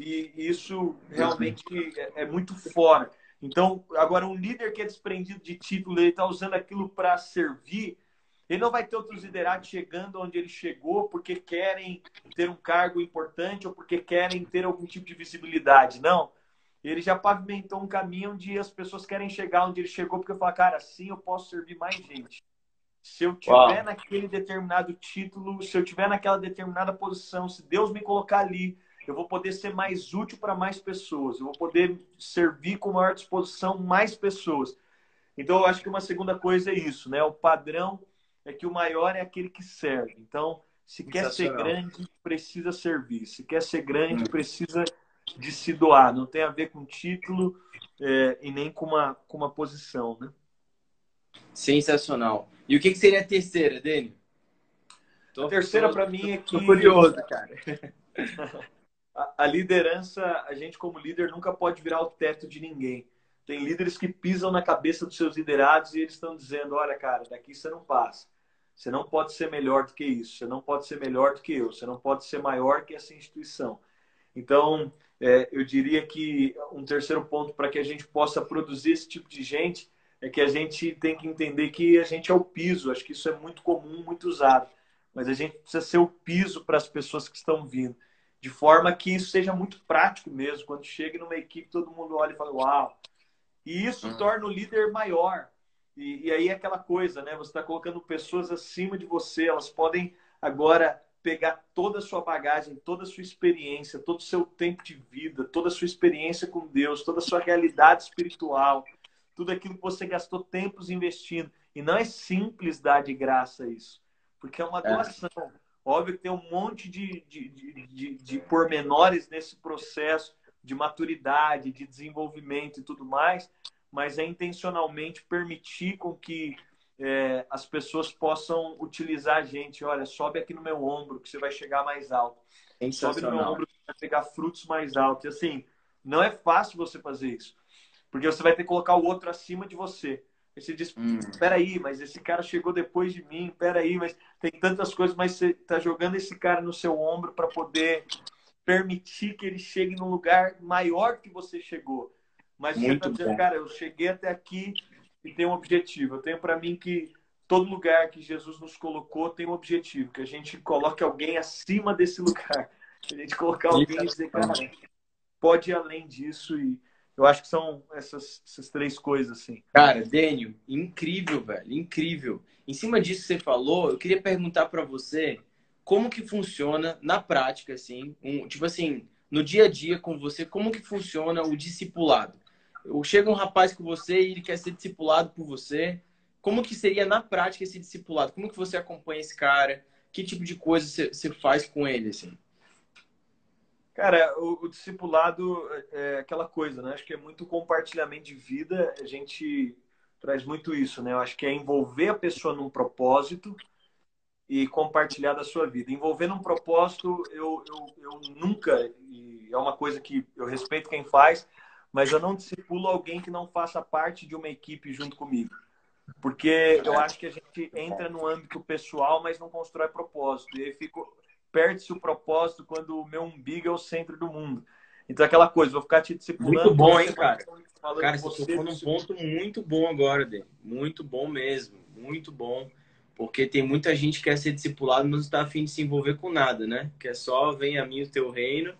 B: E isso realmente é, é muito fora. Então, agora, um líder que é desprendido de título, ele está usando aquilo para servir ele não vai ter outros liderados chegando onde ele chegou porque querem ter um cargo importante ou porque querem ter algum tipo de visibilidade. Não. Ele já pavimentou um caminho onde as pessoas querem chegar onde ele chegou porque fala, cara, assim eu posso servir mais gente. Se eu tiver Uau. naquele determinado título, se eu tiver naquela determinada posição, se Deus me colocar ali, eu vou poder ser mais útil para mais pessoas, eu vou poder servir com maior disposição mais pessoas. Então, eu acho que uma segunda coisa é isso, né? O padrão é que o maior é aquele que serve. Então, se quer ser grande, precisa servir. Se quer ser grande, precisa de se doar. Não tem a ver com título é, e nem com uma, com uma posição, né?
A: Sensacional. E o que, que seria a terceira, Dani?
B: a terceira para mim é que.
A: Tô curioso, cara. <laughs>
B: a, a liderança, a gente como líder nunca pode virar o teto de ninguém. Tem líderes que pisam na cabeça dos seus liderados e eles estão dizendo: olha, cara, daqui você não passa. Você não pode ser melhor do que isso. Você não pode ser melhor do que eu. Você não pode ser maior que essa instituição. Então, é, eu diria que um terceiro ponto para que a gente possa produzir esse tipo de gente é que a gente tem que entender que a gente é o piso. Acho que isso é muito comum, muito usado. Mas a gente precisa ser o piso para as pessoas que estão vindo. De forma que isso seja muito prático mesmo. Quando chega numa equipe, todo mundo olha e fala: Uau! E isso uhum. torna o líder maior. E, e aí é aquela coisa, né? Você está colocando pessoas acima de você, elas podem agora pegar toda a sua bagagem, toda a sua experiência, todo o seu tempo de vida, toda a sua experiência com Deus, toda a sua realidade espiritual, tudo aquilo que você gastou tempos investindo. E não é simples dar de graça isso, porque é uma é. doação. É. Óbvio que tem um monte de, de, de, de, de pormenores nesse processo de maturidade, de desenvolvimento e tudo mais, mas é intencionalmente permitir com que é, as pessoas possam utilizar a gente. Olha, sobe aqui no meu ombro que você vai chegar mais alto. sobe no meu ombro para pegar frutos mais altos. E assim, não é fácil você fazer isso. Porque você vai ter que colocar o outro acima de você. Aí você diz, hum. peraí, mas esse cara chegou depois de mim, peraí, mas tem tantas coisas, mas você está jogando esse cara no seu ombro para poder permitir que ele chegue num lugar maior que você chegou. Mas Muito você está dizendo, cara, eu cheguei até aqui e tenho um objetivo. Eu tenho para mim que todo lugar que Jesus nos colocou tem um objetivo, que a gente coloque alguém acima desse lugar. Que <laughs> a gente colocar alguém e dizer, cara, pode ir além disso e eu acho que são essas, essas três coisas, assim.
A: Cara, Dênio, incrível, velho, incrível. Em cima disso que você falou, eu queria perguntar para você como que funciona na prática, assim, um, tipo assim, no dia a dia com você, como que funciona o discipulado? Chega um rapaz com você e ele quer ser discipulado por você. Como que seria na prática esse discipulado? Como que você acompanha esse cara? Que tipo de coisa você, faz com ele, assim?
B: Cara, o, o, discipulado é, é aquela coisa, né? Acho que é muito compartilhamento de vida. A gente traz muito isso, né? Eu acho que é envolver a pessoa num propósito e compartilhar da sua vida. Envolver num propósito, eu, eu, eu nunca, e é uma coisa que eu respeito quem faz, mas eu não discipulo alguém que não faça parte de uma equipe junto comigo. Porque eu acho que a gente entra no âmbito pessoal, mas não constrói propósito. E aí fico, perde-se o propósito quando o meu umbigo é o centro do mundo. Então, aquela coisa, vou ficar te discipulando.
A: Muito bom, hein, cara? Cara, você tocou num ponto muito bom agora, Dê. Muito bom mesmo. Muito bom. Porque tem muita gente que quer ser discipulado, mas não está afim de se envolver com nada, né? Que é só vem a mim o teu reino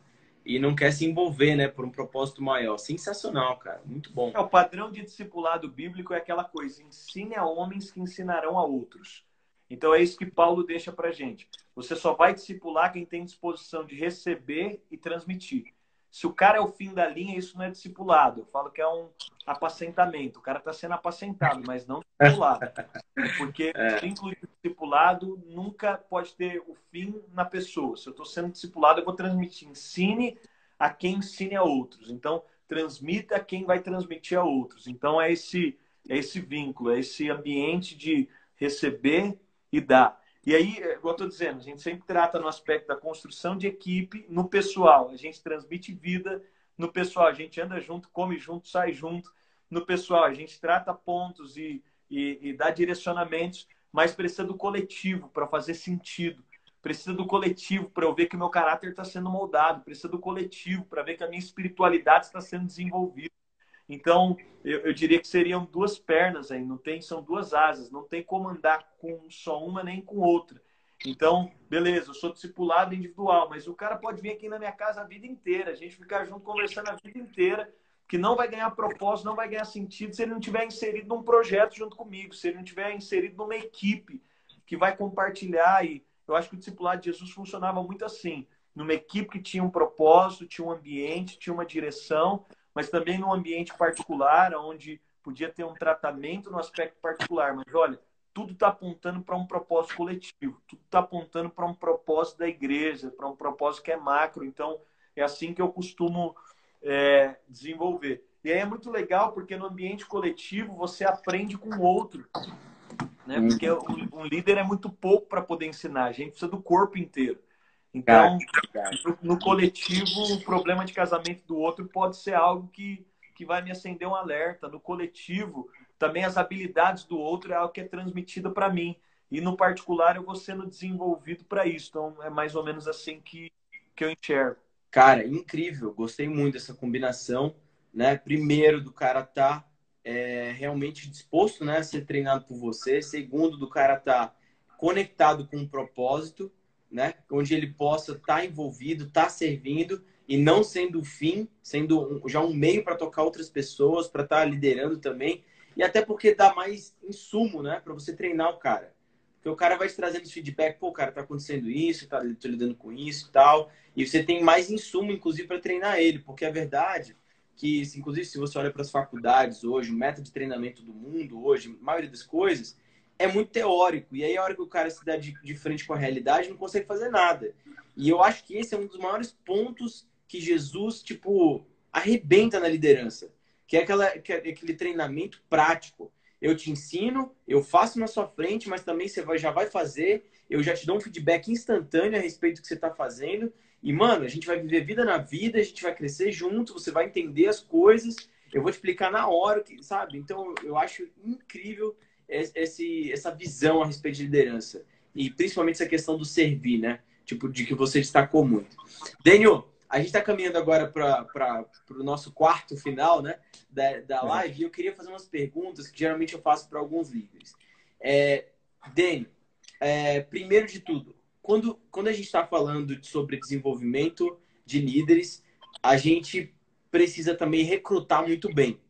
A: e não quer se envolver, né? Por um propósito maior. Sensacional, cara. Muito bom.
B: É, o padrão de discipulado bíblico é aquela coisa: ensine a homens que ensinarão a outros. Então é isso que Paulo deixa para gente. Você só vai discipular quem tem disposição de receber e transmitir. Se o cara é o fim da linha, isso não é discipulado. Eu falo que é um apacentamento. O cara está sendo apacentado, mas não discipulado. Porque <laughs> é. incluir discipulado nunca pode ter o fim na pessoa. Se eu estou sendo discipulado, eu vou transmitir. Ensine a quem ensine a outros. Então, transmita a quem vai transmitir a outros. Então, é esse, é esse vínculo, é esse ambiente de receber e dar. E aí, igual eu estou dizendo, a gente sempre trata no aspecto da construção de equipe, no pessoal. A gente transmite vida no pessoal. A gente anda junto, come junto, sai junto. No pessoal, a gente trata pontos e, e, e dá direcionamentos, mas precisa do coletivo para fazer sentido. Precisa do coletivo para eu ver que meu caráter está sendo moldado. Precisa do coletivo para ver que a minha espiritualidade está sendo desenvolvida. Então, eu, eu, diria que seriam duas pernas aí, não tem, são duas asas, não tem como andar com só uma nem com outra. Então, beleza, eu sou discipulado individual, mas o cara pode vir aqui na minha casa a vida inteira, a gente ficar junto conversando a vida inteira, que não vai ganhar propósito, não vai ganhar sentido se ele não tiver inserido num projeto junto comigo, se ele não tiver inserido numa equipe que vai compartilhar. E eu acho que o discipulado de Jesus funcionava muito assim, numa equipe que tinha um propósito, tinha um ambiente, tinha uma direção, mas também num ambiente particular, onde podia ter um tratamento no aspecto particular. Mas olha, tudo está apontando para um propósito coletivo, tudo está apontando para um propósito da igreja, para um propósito que é macro. Então, é assim que eu costumo é, desenvolver. E aí é muito legal porque no ambiente coletivo você aprende com o outro. Né? Porque um líder é muito pouco para poder ensinar, a gente precisa do corpo inteiro. Então, no, no, coletivo, o problema de casamento do outro pode ser algo que, que vai me acender um alerta. No coletivo, também as habilidades do outro é algo que é transmitido para mim. E no particular, eu vou sendo desenvolvido para isso. Então, é mais ou menos assim que, que eu enxergo.
A: Cara, incrível. Gostei muito dessa combinação. Né? Primeiro, do cara tá é, realmente disposto né, a ser treinado por você. Segundo, do cara tá conectado com um propósito né? Onde ele possa estar tá envolvido, estar tá servindo e não sendo o fim, sendo um, já um meio para tocar outras pessoas, para estar tá liderando também. E até porque dá mais insumo, né? Para você treinar o cara. Porque o cara vai te trazendo esse feedback, pô, cara, tá acontecendo isso, tá, tô lidando com isso e tal. E você tem mais insumo, inclusive, para treinar ele. Porque é verdade que, inclusive, se você olha para as faculdades hoje, o método de treinamento do mundo hoje, a maioria das coisas, é muito teórico. E aí, a hora que o cara se dá de, de frente com a realidade, não consegue fazer nada. E eu acho que esse é um dos maiores pontos que Jesus, tipo, arrebenta na liderança. Que é, aquela, que é aquele treinamento prático. eu te ensino, eu faço na sua frente, mas também você vai, já vai fazer, eu já te dou um feedback instantâneo a respeito do que você está fazendo. E, mano, a gente vai viver vida na vida, a gente vai crescer junto, você vai entender as coisas, eu vou te explicar na hora, sabe? Então, eu acho incrível esse, essa visão a respeito de liderança. E principalmente essa questão do servir, né? Tipo, de que você destacou muito. Daniel, a gente está caminhando agora para o nosso quarto final né, da, da é. live e eu queria fazer umas perguntas que geralmente eu faço para alguns líderes. É, Daniel, é, primeiro de tudo, quando, quando a gente está falando sobre desenvolvimento de líderes, a gente precisa também recrutar muito bem,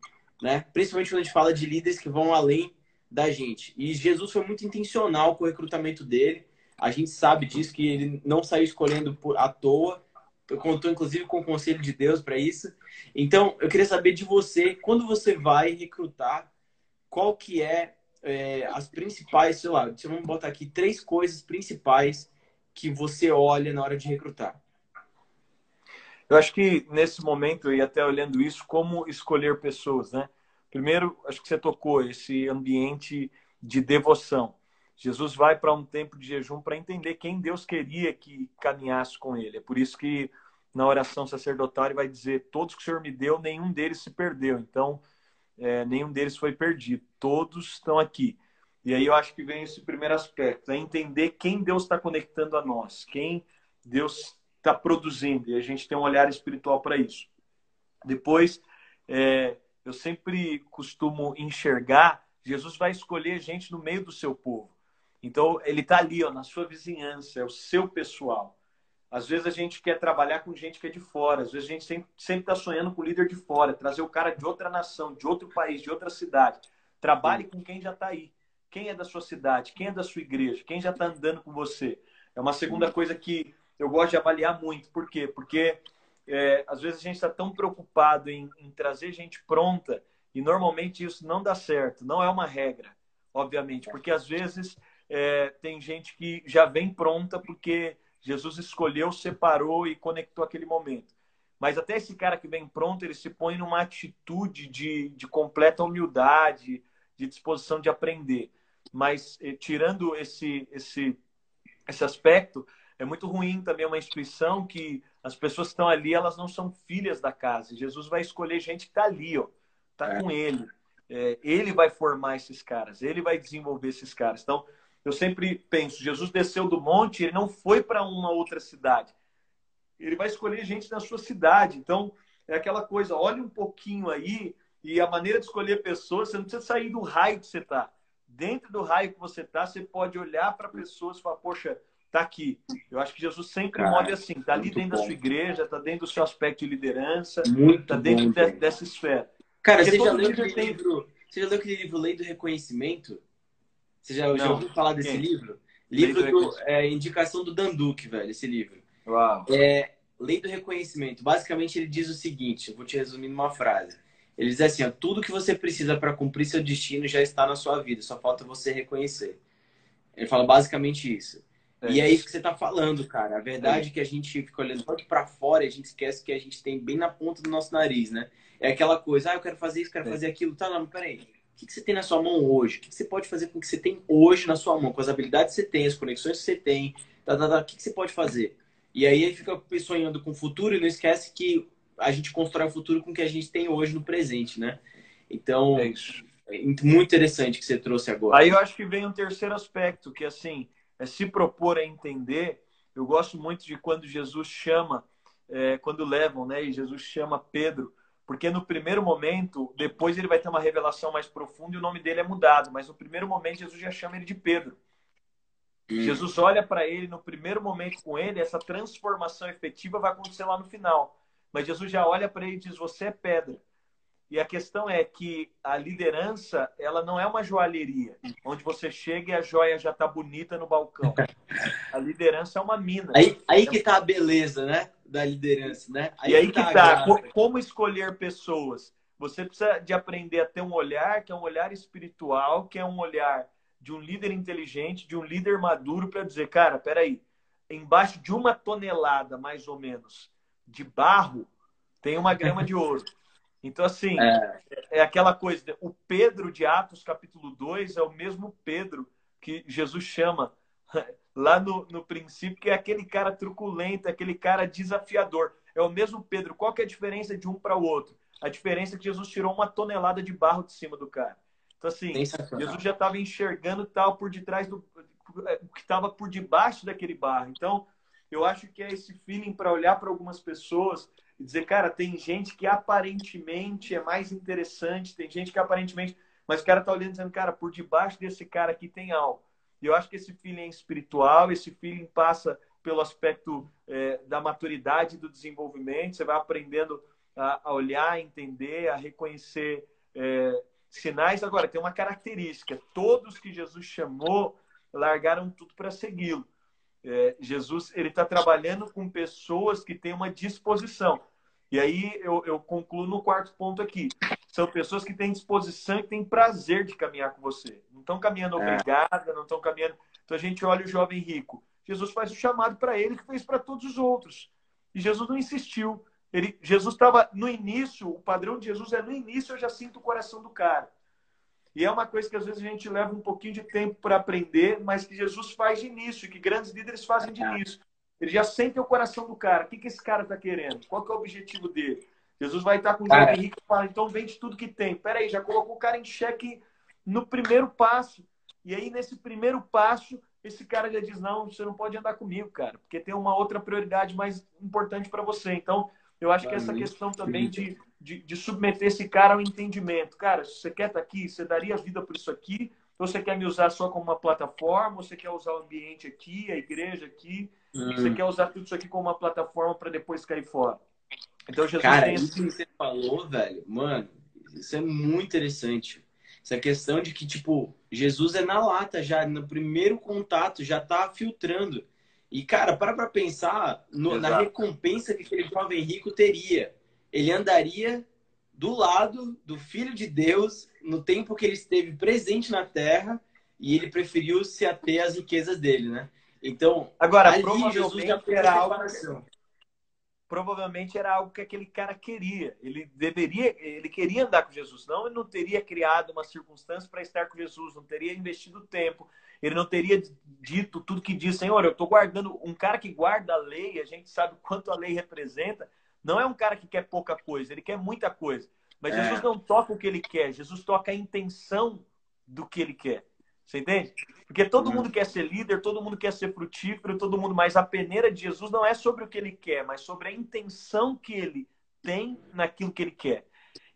A: né? Principalmente quando a gente fala de líderes que vão além da gente. E Jesus foi muito intencional com o recrutamento dele. A gente sabe disso, que ele não saiu escolhendo por, à toa. Contou, inclusive, com o conselho de Deus para isso. Então, eu queria saber de você, quando você vai recrutar, qual que é, é as principais, sei lá, vamos botar aqui três coisas principais que você olha na hora de recrutar.
B: Eu acho que nesse momento, e até olhando isso, como escolher pessoas, né? Primeiro, acho que você tocou esse ambiente de devoção. Jesus vai para um tempo de jejum para entender quem Deus queria que caminhasse com ele. É por isso que na oração sacerdotal ele vai dizer: Todos que o Senhor me deu, nenhum deles se perdeu. Então, é, nenhum deles foi perdido. Todos estão aqui. E aí eu acho que vem esse primeiro aspecto: é entender quem Deus está conectando a nós, quem Deus está produzindo. E a gente tem um olhar espiritual para isso. Depois, é, eu sempre costumo enxergar, Jesus vai escolher gente no meio do seu povo. Então, ele está ali, ó, na sua vizinhança, é o seu pessoal. Às vezes a gente quer trabalhar com gente que é de fora, às vezes a gente sempre está sonhando com o líder de fora, trazer o cara de outra nação, de outro país, de outra cidade. Trabalhe com quem já está aí. Quem é da sua cidade, quem é da sua igreja, quem já está andando com você. É uma segunda coisa que eu gosto de avaliar muito. Por quê? Porque é, às vezes a gente está tão preocupado em, em, trazer gente pronta e normalmente isso não dá certo. Não é uma regra, obviamente, porque às vezes é, tem gente que já vem pronta porque Jesus escolheu, separou e conectou aquele momento. Mas até esse cara que vem pronto, ele se põe numa atitude de, de completa humildade, de disposição de aprender. Mas eh, tirando esse, esse, esse aspecto, é muito ruim também uma instituição que as pessoas que estão ali, elas não são filhas da casa. Jesus vai escolher gente que está ali, ó, está é. com ele. É, ele vai formar esses caras, ele vai desenvolver esses caras. Então, eu sempre penso, Jesus desceu do monte, ele não foi para uma outra cidade. Ele vai escolher gente na sua cidade. Então, é aquela coisa, olhe um pouquinho aí e a maneira de escolher pessoas, você não precisa sair do raio que você está. Dentro do raio que você está, você pode olhar para pessoas e falar, poxa, está aqui. Eu acho que Jesus sempre Cara, move assim, está ali dentro bom. da sua igreja, está dentro do seu aspecto de liderança, está dentro bom, de, dessa esfera.
A: Cara, você já, leu aquele tem... livro, você já leu aquele livro Lei do Reconhecimento? Você já, já ouviu falar desse Quem? livro? Livro do, é, indicação do Danduque, velho, esse livro.
B: Uau.
A: É, Lei do Reconhecimento. Basicamente, ele diz o seguinte, eu vou te resumir numa frase. Ele diz assim, ó, tudo que você precisa para cumprir seu destino já está na sua vida, só falta você reconhecer. Ele fala basicamente isso. É. E é isso que você está falando, cara. A verdade é. é que a gente fica olhando tanto para fora e a gente esquece que a gente tem bem na ponta do nosso nariz, né? É aquela coisa, ah, eu quero fazer isso, quero é. fazer aquilo. Tá, não, peraí. O que, que você tem na sua mão hoje? O que, que você pode fazer com o que você tem hoje na sua mão? Com as habilidades que você tem, as conexões que você tem. Tá, tá, tá. O que, que você pode fazer? E aí fica sonhando com o futuro e não esquece que a gente constrói o futuro com o que a gente tem hoje no presente, né? Então, é. É muito interessante que você trouxe agora.
B: Aí eu acho que vem um terceiro aspecto, que assim, é se propor a entender. Eu gosto muito de quando Jesus chama, é, quando levam, né? E Jesus chama Pedro, porque no primeiro momento, depois ele vai ter uma revelação mais profunda e o nome dele é mudado, mas no primeiro momento Jesus já chama ele de Pedro. Hum. Jesus olha para ele no primeiro momento com ele, essa transformação efetiva vai acontecer lá no final. Mas Jesus já olha para ele e diz: Você é pedra. E a questão é que a liderança, ela não é uma joalheria, onde você chega e a joia já está bonita no balcão. A liderança é uma mina.
A: Aí, aí que está a beleza, né? Da liderança, né?
B: Aí e aí que está. Tá. Como escolher pessoas? Você precisa de aprender a ter um olhar que é um olhar espiritual, que é um olhar de um líder inteligente, de um líder maduro para dizer, cara, peraí, embaixo de uma tonelada, mais ou menos, de barro, tem uma grama de ouro. Então, assim, é. é aquela coisa, o Pedro de Atos, capítulo 2, é o mesmo Pedro que Jesus chama <laughs> lá no, no princípio, que é aquele cara truculento, aquele cara desafiador. É o mesmo Pedro. Qual que é a diferença de um para o outro? A diferença é que Jesus tirou uma tonelada de barro de cima do cara. Então, assim, Jesus já estava enxergando tal por detrás do o que estava por debaixo daquele barro. Então, eu acho que é esse feeling para olhar para algumas pessoas e dizer, cara, tem gente que aparentemente é mais interessante, tem gente que aparentemente. Mas o cara tá olhando dizendo, cara, por debaixo desse cara aqui tem algo. E eu acho que esse feeling é espiritual, esse feeling passa pelo aspecto é, da maturidade do desenvolvimento. Você vai aprendendo a, a olhar, a entender, a reconhecer é, sinais. Agora, tem uma característica: todos que Jesus chamou largaram tudo para segui-lo. É, Jesus ele está trabalhando com pessoas que têm uma disposição. E aí eu, eu, concluo no quarto ponto aqui. São pessoas que têm disposição e têm prazer de caminhar com você. Não estão caminhando é. obrigada, não estão caminhando. Então a gente olha o jovem rico. Jesus faz o chamado para ele que fez para todos os outros. E Jesus não insistiu. Ele, Jesus estava no início, o padrão de Jesus é no início eu já sinto o coração do cara. E é uma coisa que às vezes a gente leva um pouquinho de tempo para aprender, mas que Jesus faz de início, que grandes líderes fazem de início. Ele já sente o coração do cara. O que, que esse cara está querendo? Qual que é o objetivo dele? Jesus vai estar com o jovem rico e fala, então vende tudo que tem. Peraí, já colocou o cara em xeque no primeiro passo. E aí, nesse primeiro passo, esse cara já diz, não, você não pode andar comigo, cara, porque tem uma outra prioridade mais importante para você. Então, eu acho que essa questão também de, de, de, submeter esse cara ao entendimento. Cara, se você quer estar tá aqui, você daria vida por isso aqui? Ou você quer me usar só como uma plataforma? Ou você quer usar o ambiente aqui, a igreja aqui? Hum. Você quer usar tudo isso aqui como uma plataforma para depois cair fora?
A: Então, Jesus cara, tem... isso que você falou, velho, mano, isso é muito interessante. Essa questão de que, tipo, Jesus é na lata já, no primeiro contato, já tá filtrando. E, cara, para pra pensar no, na recompensa que aquele jovem rico teria. Ele andaria do lado do Filho de Deus no tempo que ele esteve presente na terra e ele preferiu se ater às riquezas dele, né? Então,
B: agora, já era algo provavelmente era algo que aquele cara queria. Ele deveria, ele queria andar com Jesus. Não, ele não teria criado uma circunstância para estar com Jesus, não teria investido tempo, ele não teria dito tudo que diz, Senhor, eu estou guardando. Um cara que guarda a lei, a gente sabe quanto a lei representa, não é um cara que quer pouca coisa, ele quer muita coisa. Mas é. Jesus não toca o que ele quer, Jesus toca a intenção do que ele quer. Você entende? Porque todo uhum. mundo quer ser líder, todo mundo quer ser frutífero, todo mundo, mas a peneira de Jesus não é sobre o que ele quer, mas sobre a intenção que ele tem naquilo que ele quer.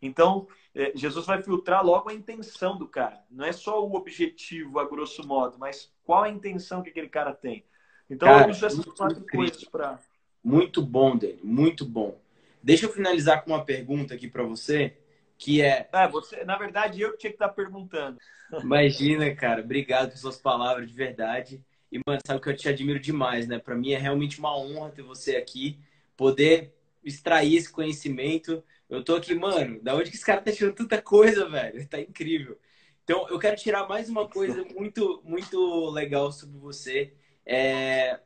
B: Então, é, Jesus vai filtrar logo a intenção do cara. Não é só o objetivo, a grosso modo, mas qual a intenção que aquele cara tem. Então, cara, eu uso essas quatro coisas para.
A: Muito bom, Dani, muito bom. Deixa eu finalizar com uma pergunta aqui para você que é.
B: é você, na verdade, eu que tinha que estar perguntando.
A: Imagina, cara. Obrigado por suas palavras, de verdade. E, mano, sabe que eu te admiro demais, né? Para mim é realmente uma honra ter você aqui, poder extrair esse conhecimento. Eu tô aqui, mano, da onde que esse cara tá tirando tanta coisa, velho? Tá incrível. Então, eu quero tirar mais uma coisa muito, muito legal sobre você. É...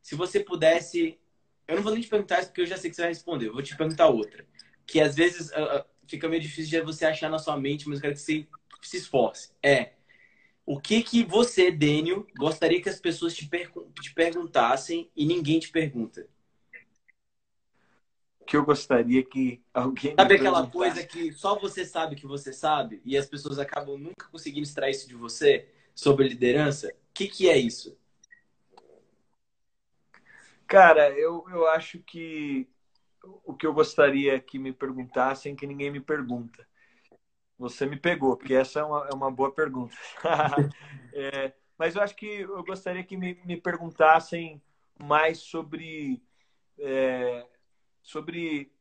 A: Se você pudesse. Eu não vou nem te perguntar isso porque eu já sei que você vai responder. Eu vou te perguntar outra. Que às vezes fica meio difícil de você achar na sua mente, mas eu quero que você se esforce. É o que que você, Dênio, gostaria que as pessoas te, per te perguntassem e ninguém te pergunta?
B: Que eu gostaria que alguém.
A: Sabe aquela coisa que só você sabe que você sabe e as pessoas acabam nunca conseguindo extrair isso de você sobre liderança? O que, que é isso?
B: Cara, eu, eu acho que o que eu gostaria que me perguntassem que ninguém me pergunta. Você me pegou, porque essa é uma, é uma boa pergunta. <laughs> é, mas eu acho que eu gostaria que me, me perguntassem mais sobre, é, sobre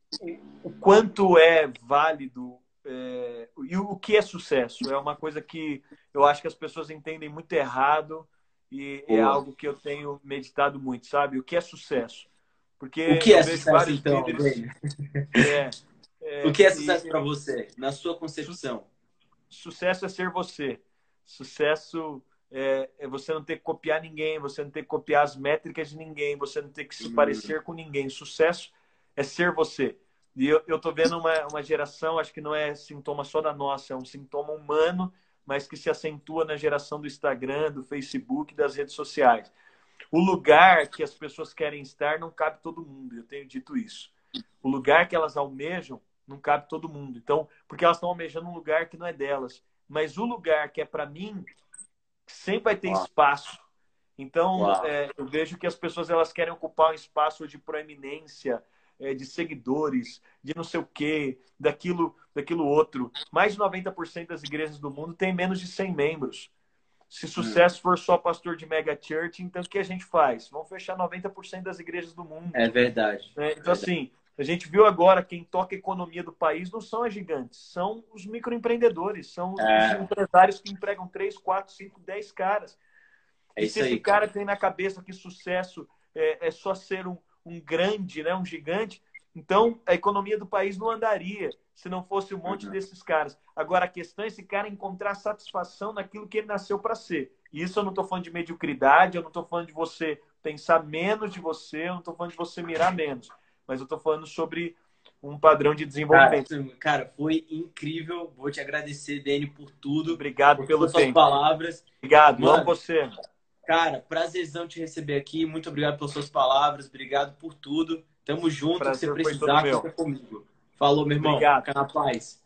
B: o, quanto é válido é, e o, o que é sucesso. É uma coisa que eu acho que as pessoas entendem muito errado e é algo que eu tenho meditado muito, sabe? O que é sucesso?
A: Porque o que é sucesso, então, líderes... <laughs> é, é, O que é sucesso para você, na sua concepção?
B: Sucesso é ser você. Sucesso é, é, você não ter que copiar ninguém, você não ter que copiar as métricas de ninguém, você não ter que se hum. parecer com ninguém. Sucesso é ser você. E eu, eu tô vendo uma, uma geração, acho que não é sintoma só da nossa, é um sintoma humano, mas que se acentua na geração do Instagram, do Facebook, das redes sociais. O lugar que as pessoas querem estar não cabe todo mundo, eu tenho dito isso. O lugar que elas almejam não cabe todo mundo. Então, porque elas estão almejando um lugar que não é delas. Mas o lugar que é para mim, sempre vai ter Uau. espaço. Então, é, eu vejo que as pessoas elas querem ocupar um espaço de proeminência, é, de seguidores, de não sei o quê, daquilo, daquilo outro. Mais de 90% das igrejas do mundo tem menos de 100 membros. Se sucesso hum. for só pastor de mega church, então o que a gente faz? Vamos fechar 90% das igrejas do mundo.
A: É verdade.
B: É, então, verdade. assim, a gente viu agora quem toca a economia do país não são as gigantes, são os microempreendedores, são é. os empresários que empregam 3, 4, 5, 10 caras. É e se esse cara tem na cabeça que sucesso é, é só ser um, um, grande, né, um gigante, então a economia do país não andaria se não fosse um monte uhum. desses caras. Agora a questão é esse cara encontrar satisfação naquilo que ele nasceu para ser. E isso eu não estou falando de mediocridade, eu não estou falando de você pensar menos de você, eu não estou falando de você mirar menos mas eu estou falando sobre um padrão de desenvolvimento.
A: Cara, cara, foi incrível. Vou te agradecer, Dani, por tudo.
B: Obrigado por pelas
A: suas palavras.
B: Obrigado, Mano, amo você.
A: Cara, prazerzão te receber aqui. Muito obrigado pelas suas palavras. Obrigado por tudo. Tamo junto.
B: Prazer
A: se você precisar, conta comigo. Falou, meu irmão.
B: Obrigado.
A: Fica na paz.